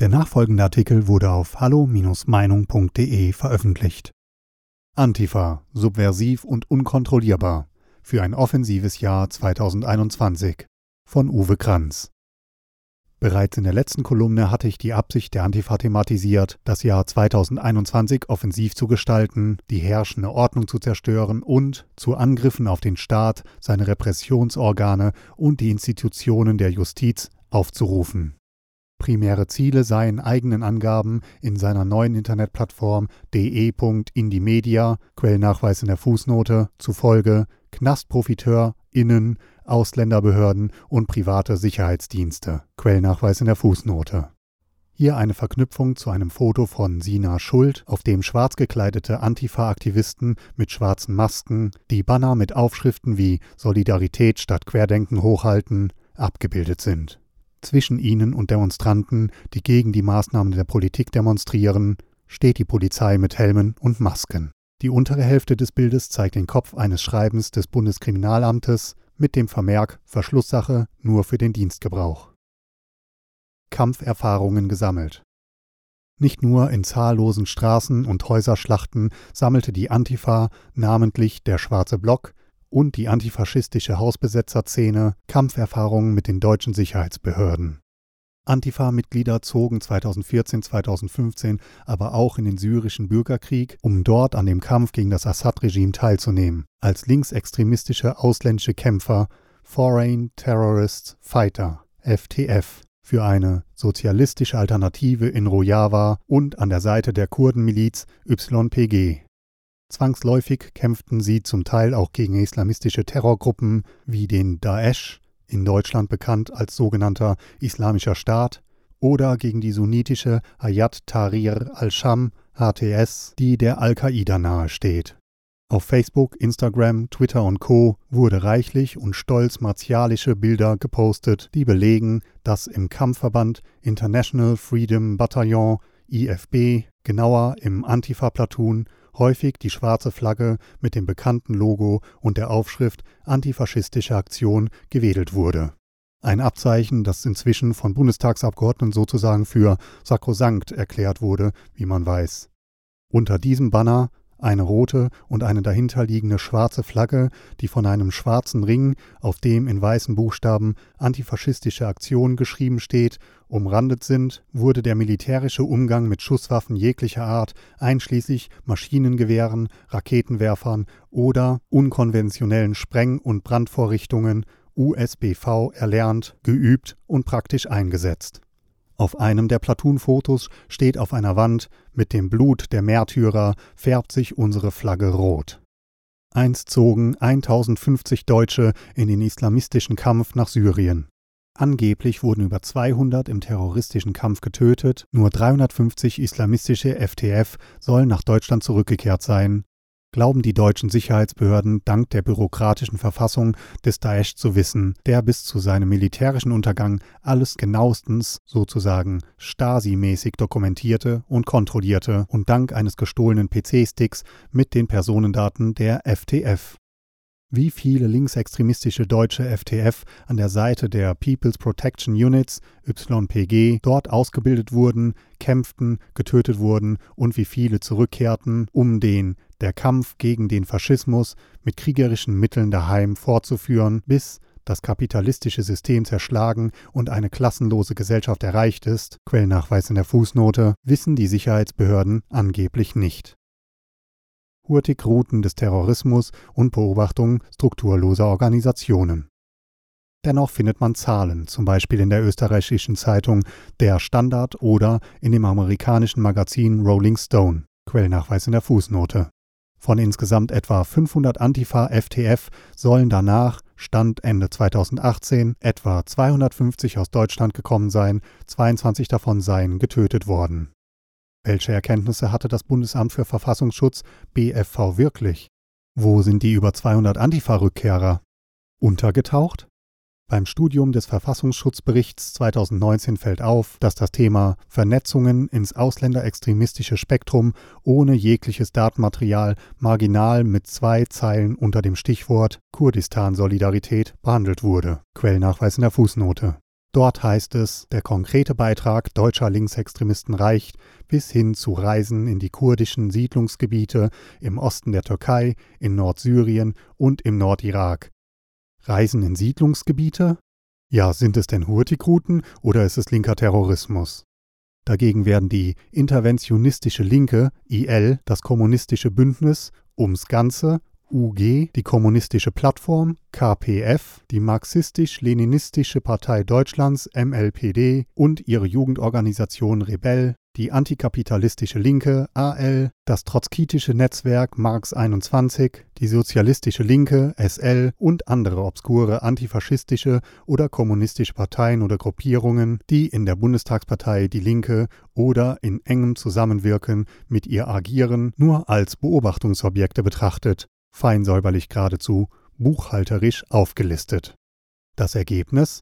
Der nachfolgende Artikel wurde auf hallo-meinung.de veröffentlicht. Antifa, subversiv und unkontrollierbar für ein offensives Jahr 2021 von Uwe Kranz. Bereits in der letzten Kolumne hatte ich die Absicht der Antifa thematisiert, das Jahr 2021 offensiv zu gestalten, die herrschende Ordnung zu zerstören und zu Angriffen auf den Staat, seine Repressionsorgane und die Institutionen der Justiz aufzurufen. Primäre Ziele seien eigenen Angaben in seiner neuen Internetplattform de.indimedia, Quellnachweis in der Fußnote, zufolge Knastprofiteur, Innen, Ausländerbehörden und private Sicherheitsdienste, Quellnachweis in der Fußnote. Hier eine Verknüpfung zu einem Foto von Sina Schuld, auf dem schwarz gekleidete Antifa-Aktivisten mit schwarzen Masken die Banner mit Aufschriften wie Solidarität statt Querdenken hochhalten, abgebildet sind. Zwischen ihnen und Demonstranten, die gegen die Maßnahmen der Politik demonstrieren, steht die Polizei mit Helmen und Masken. Die untere Hälfte des Bildes zeigt den Kopf eines Schreibens des Bundeskriminalamtes mit dem Vermerk Verschlusssache nur für den Dienstgebrauch. Kampferfahrungen gesammelt. Nicht nur in zahllosen Straßen und Häuserschlachten sammelte die Antifa, namentlich der Schwarze Block, und die antifaschistische Hausbesetzerszene Kampferfahrungen mit den deutschen Sicherheitsbehörden. Antifa-Mitglieder zogen 2014-2015 aber auch in den syrischen Bürgerkrieg, um dort an dem Kampf gegen das Assad-Regime teilzunehmen, als linksextremistische ausländische Kämpfer, Foreign Terrorist Fighter, FTF, für eine sozialistische Alternative in Rojava und an der Seite der Kurdenmiliz YPG. Zwangsläufig kämpften sie zum Teil auch gegen islamistische Terrorgruppen wie den Daesh, in Deutschland bekannt als sogenannter Islamischer Staat, oder gegen die sunnitische Hayat Tahrir al-Sham HTS, die der Al-Qaida nahesteht. Auf Facebook, Instagram, Twitter und Co. wurde reichlich und stolz martialische Bilder gepostet, die belegen, dass im Kampfverband International Freedom Battalion IFB, genauer im Antifa-Platoon, häufig die schwarze Flagge mit dem bekannten Logo und der Aufschrift Antifaschistische Aktion gewedelt wurde. Ein Abzeichen, das inzwischen von Bundestagsabgeordneten sozusagen für sakrosankt erklärt wurde, wie man weiß. Unter diesem Banner eine rote und eine dahinterliegende schwarze Flagge, die von einem schwarzen Ring, auf dem in weißen Buchstaben antifaschistische Aktion geschrieben steht, umrandet sind, wurde der militärische Umgang mit Schusswaffen jeglicher Art, einschließlich Maschinengewehren, Raketenwerfern oder unkonventionellen Spreng- und Brandvorrichtungen USBV erlernt, geübt und praktisch eingesetzt. Auf einem der Platoon-Fotos steht auf einer Wand, mit dem Blut der Märtyrer färbt sich unsere Flagge rot. Einst zogen 1050 Deutsche in den islamistischen Kampf nach Syrien. Angeblich wurden über 200 im terroristischen Kampf getötet, nur 350 islamistische FTF sollen nach Deutschland zurückgekehrt sein, glauben die deutschen Sicherheitsbehörden dank der bürokratischen Verfassung des Daesh zu wissen, der bis zu seinem militärischen Untergang alles genauestens, sozusagen Stasi-mäßig dokumentierte und kontrollierte und dank eines gestohlenen PC-Sticks mit den Personendaten der FTF wie viele linksextremistische deutsche FTF an der Seite der People's Protection Units YPG dort ausgebildet wurden, kämpften, getötet wurden und wie viele zurückkehrten, um den der Kampf gegen den Faschismus mit kriegerischen Mitteln daheim fortzuführen, bis das kapitalistische System zerschlagen und eine klassenlose Gesellschaft erreicht ist, Quellnachweis in der Fußnote, wissen die Sicherheitsbehörden angeblich nicht. Hurtigruten des Terrorismus und Beobachtung strukturloser Organisationen. Dennoch findet man Zahlen, zum Beispiel in der österreichischen Zeitung Der Standard oder in dem amerikanischen Magazin Rolling Stone, Quellnachweis in der Fußnote. Von insgesamt etwa 500 Antifa-FTF sollen danach, Stand Ende 2018, etwa 250 aus Deutschland gekommen sein, 22 davon seien getötet worden. Welche Erkenntnisse hatte das Bundesamt für Verfassungsschutz BFV wirklich? Wo sind die über 200 Antifa-Rückkehrer? Untergetaucht? Beim Studium des Verfassungsschutzberichts 2019 fällt auf, dass das Thema Vernetzungen ins ausländerextremistische Spektrum ohne jegliches Datenmaterial marginal mit zwei Zeilen unter dem Stichwort Kurdistan-Solidarität behandelt wurde. Quellnachweis in der Fußnote. Dort heißt es, der konkrete Beitrag deutscher Linksextremisten reicht bis hin zu Reisen in die kurdischen Siedlungsgebiete im Osten der Türkei, in Nordsyrien und im Nordirak. Reisen in Siedlungsgebiete? Ja, sind es denn Hurtigruten oder ist es linker Terrorismus? Dagegen werden die interventionistische Linke, IL, das kommunistische Bündnis ums Ganze UG, die Kommunistische Plattform, KPF, die Marxistisch-Leninistische Partei Deutschlands, MLPD und ihre Jugendorganisation Rebell, die antikapitalistische Linke AL, das trotzkitische Netzwerk Marx 21, die sozialistische Linke SL und andere obskure antifaschistische oder kommunistische Parteien oder Gruppierungen, die in der Bundestagspartei Die Linke oder in engem Zusammenwirken mit ihr agieren, nur als Beobachtungsobjekte betrachtet, fein säuberlich geradezu buchhalterisch aufgelistet. Das Ergebnis?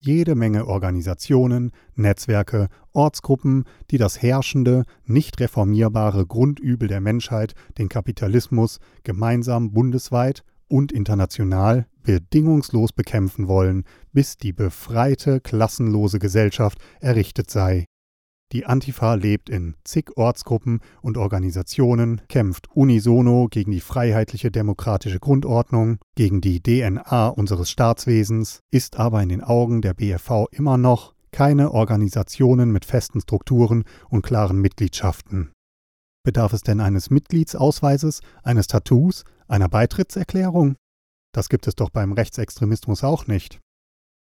jede Menge Organisationen, Netzwerke, Ortsgruppen, die das herrschende, nicht reformierbare Grundübel der Menschheit, den Kapitalismus, gemeinsam bundesweit und international bedingungslos bekämpfen wollen, bis die befreite, klassenlose Gesellschaft errichtet sei. Die Antifa lebt in zig Ortsgruppen und Organisationen, kämpft unisono gegen die freiheitliche demokratische Grundordnung, gegen die DNA unseres Staatswesens, ist aber in den Augen der BFV immer noch keine Organisationen mit festen Strukturen und klaren Mitgliedschaften. Bedarf es denn eines Mitgliedsausweises, eines Tattoos, einer Beitrittserklärung? Das gibt es doch beim Rechtsextremismus auch nicht.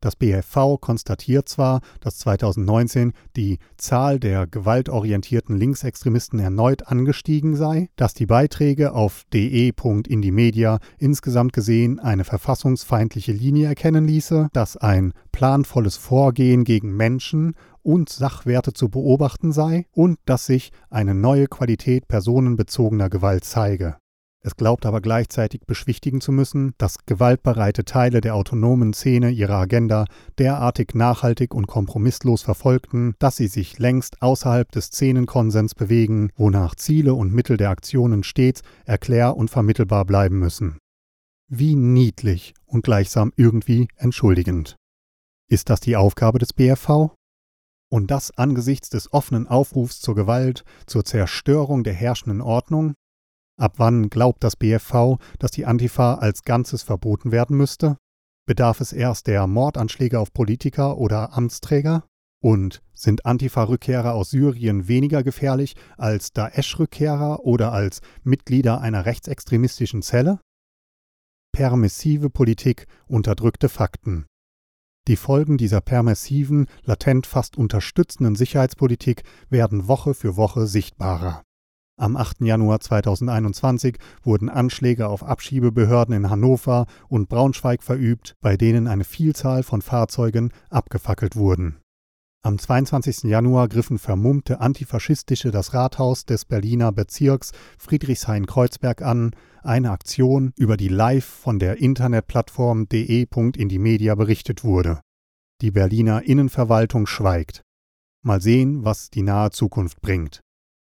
Das BFV konstatiert zwar, dass 2019 die Zahl der gewaltorientierten Linksextremisten erneut angestiegen sei, dass die Beiträge auf de.indimedia insgesamt gesehen eine verfassungsfeindliche Linie erkennen ließe, dass ein planvolles Vorgehen gegen Menschen und Sachwerte zu beobachten sei und dass sich eine neue Qualität personenbezogener Gewalt zeige. Es glaubt aber gleichzeitig beschwichtigen zu müssen, dass gewaltbereite Teile der autonomen Szene ihre Agenda derartig nachhaltig und kompromisslos verfolgten, dass sie sich längst außerhalb des Szenenkonsens bewegen, wonach Ziele und Mittel der Aktionen stets erklär- und vermittelbar bleiben müssen. Wie niedlich und gleichsam irgendwie entschuldigend. Ist das die Aufgabe des BFV? Und das angesichts des offenen Aufrufs zur Gewalt, zur Zerstörung der herrschenden Ordnung? Ab wann glaubt das BFV, dass die Antifa als Ganzes verboten werden müsste? Bedarf es erst der Mordanschläge auf Politiker oder Amtsträger? Und sind Antifa-Rückkehrer aus Syrien weniger gefährlich als Daesh-Rückkehrer oder als Mitglieder einer rechtsextremistischen Zelle? Permissive Politik unterdrückte Fakten. Die Folgen dieser permissiven, latent fast unterstützenden Sicherheitspolitik werden Woche für Woche sichtbarer. Am 8. Januar 2021 wurden Anschläge auf Abschiebebehörden in Hannover und Braunschweig verübt, bei denen eine Vielzahl von Fahrzeugen abgefackelt wurden. Am 22. Januar griffen vermummte Antifaschistische das Rathaus des Berliner Bezirks Friedrichshain-Kreuzberg an, eine Aktion, über die live von der Internetplattform de.indimedia berichtet wurde. Die Berliner Innenverwaltung schweigt. Mal sehen, was die nahe Zukunft bringt.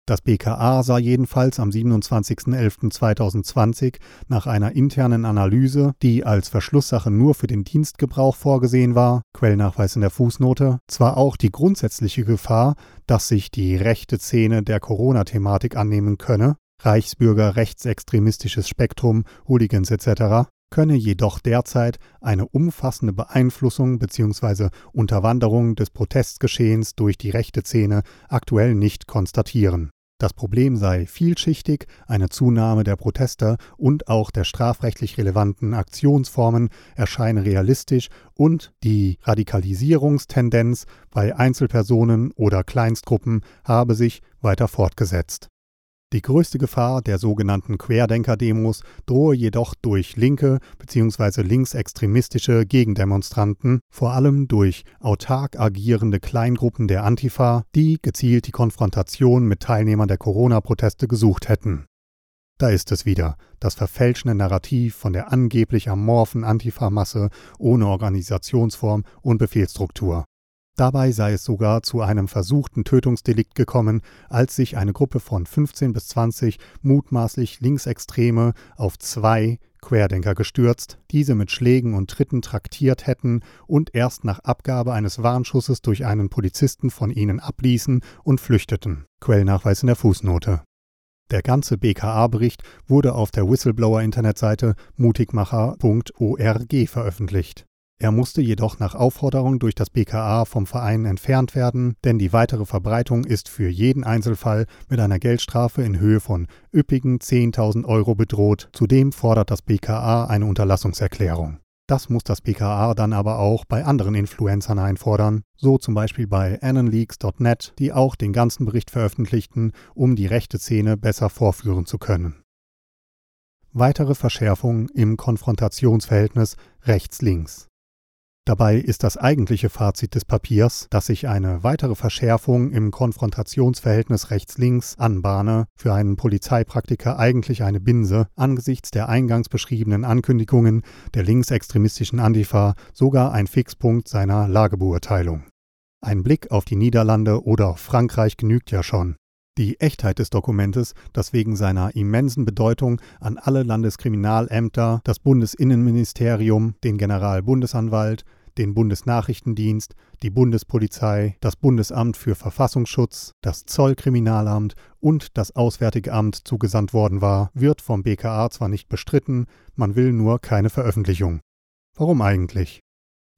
Das BKA sah jedenfalls am 27.11.2020 nach einer internen Analyse, die als Verschlusssache nur für den Dienstgebrauch vorgesehen war, Quellnachweis in der Fußnote, zwar auch die grundsätzliche Gefahr, dass sich die rechte Szene der Corona-Thematik annehmen könne, Reichsbürger, rechtsextremistisches Spektrum, Hooligans etc., könne jedoch derzeit eine umfassende Beeinflussung bzw. Unterwanderung des Protestgeschehens durch die rechte Szene aktuell nicht konstatieren. Das Problem sei vielschichtig, eine Zunahme der Proteste und auch der strafrechtlich relevanten Aktionsformen erscheine realistisch und die Radikalisierungstendenz bei Einzelpersonen oder Kleinstgruppen habe sich weiter fortgesetzt. Die größte Gefahr der sogenannten Querdenker-Demos drohe jedoch durch linke bzw. linksextremistische Gegendemonstranten, vor allem durch autark agierende Kleingruppen der Antifa, die gezielt die Konfrontation mit Teilnehmern der Corona-Proteste gesucht hätten. Da ist es wieder, das verfälschende Narrativ von der angeblich amorphen Antifa-Masse ohne Organisationsform und Befehlsstruktur. Dabei sei es sogar zu einem versuchten Tötungsdelikt gekommen, als sich eine Gruppe von 15 bis 20 mutmaßlich Linksextreme auf zwei Querdenker gestürzt, diese mit Schlägen und Tritten traktiert hätten und erst nach Abgabe eines Warnschusses durch einen Polizisten von ihnen abließen und flüchteten. Quellnachweis in der Fußnote. Der ganze BKA-Bericht wurde auf der Whistleblower-Internetseite mutigmacher.org veröffentlicht. Er musste jedoch nach Aufforderung durch das BKA vom Verein entfernt werden, denn die weitere Verbreitung ist für jeden Einzelfall mit einer Geldstrafe in Höhe von üppigen 10.000 Euro bedroht. Zudem fordert das BKA eine Unterlassungserklärung. Das muss das BKA dann aber auch bei anderen Influencern einfordern, so zum Beispiel bei annonleaks.net, die auch den ganzen Bericht veröffentlichten, um die rechte Szene besser vorführen zu können. Weitere Verschärfung im Konfrontationsverhältnis rechts-links. Dabei ist das eigentliche Fazit des Papiers, dass sich eine weitere Verschärfung im Konfrontationsverhältnis rechts-links anbahne, für einen Polizeipraktiker eigentlich eine Binse, angesichts der eingangs beschriebenen Ankündigungen der linksextremistischen Antifa sogar ein Fixpunkt seiner Lagebeurteilung. Ein Blick auf die Niederlande oder Frankreich genügt ja schon. Die Echtheit des Dokumentes, das wegen seiner immensen Bedeutung an alle Landeskriminalämter, das Bundesinnenministerium, den Generalbundesanwalt, den Bundesnachrichtendienst, die Bundespolizei, das Bundesamt für Verfassungsschutz, das Zollkriminalamt und das Auswärtige Amt zugesandt worden war, wird vom BKA zwar nicht bestritten, man will nur keine Veröffentlichung. Warum eigentlich?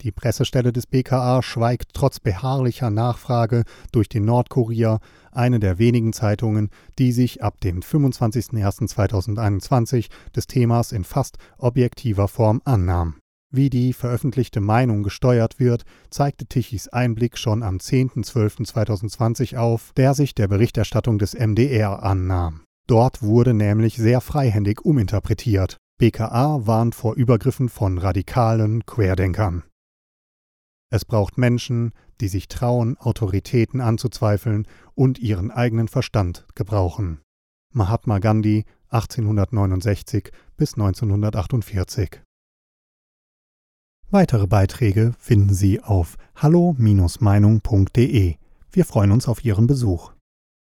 Die Pressestelle des BKA schweigt trotz beharrlicher Nachfrage durch den Nordkurier, eine der wenigen Zeitungen, die sich ab dem 25.01.2021 des Themas in fast objektiver Form annahm. Wie die veröffentlichte Meinung gesteuert wird, zeigte Tichys Einblick schon am 10.12.2020 auf, der sich der Berichterstattung des MDR annahm. Dort wurde nämlich sehr freihändig uminterpretiert. BKA warnt vor Übergriffen von radikalen Querdenkern. Es braucht Menschen, die sich trauen, Autoritäten anzuzweifeln und ihren eigenen Verstand gebrauchen. Mahatma Gandhi 1869 bis 1948 Weitere Beiträge finden Sie auf hallo-meinung.de. Wir freuen uns auf Ihren Besuch.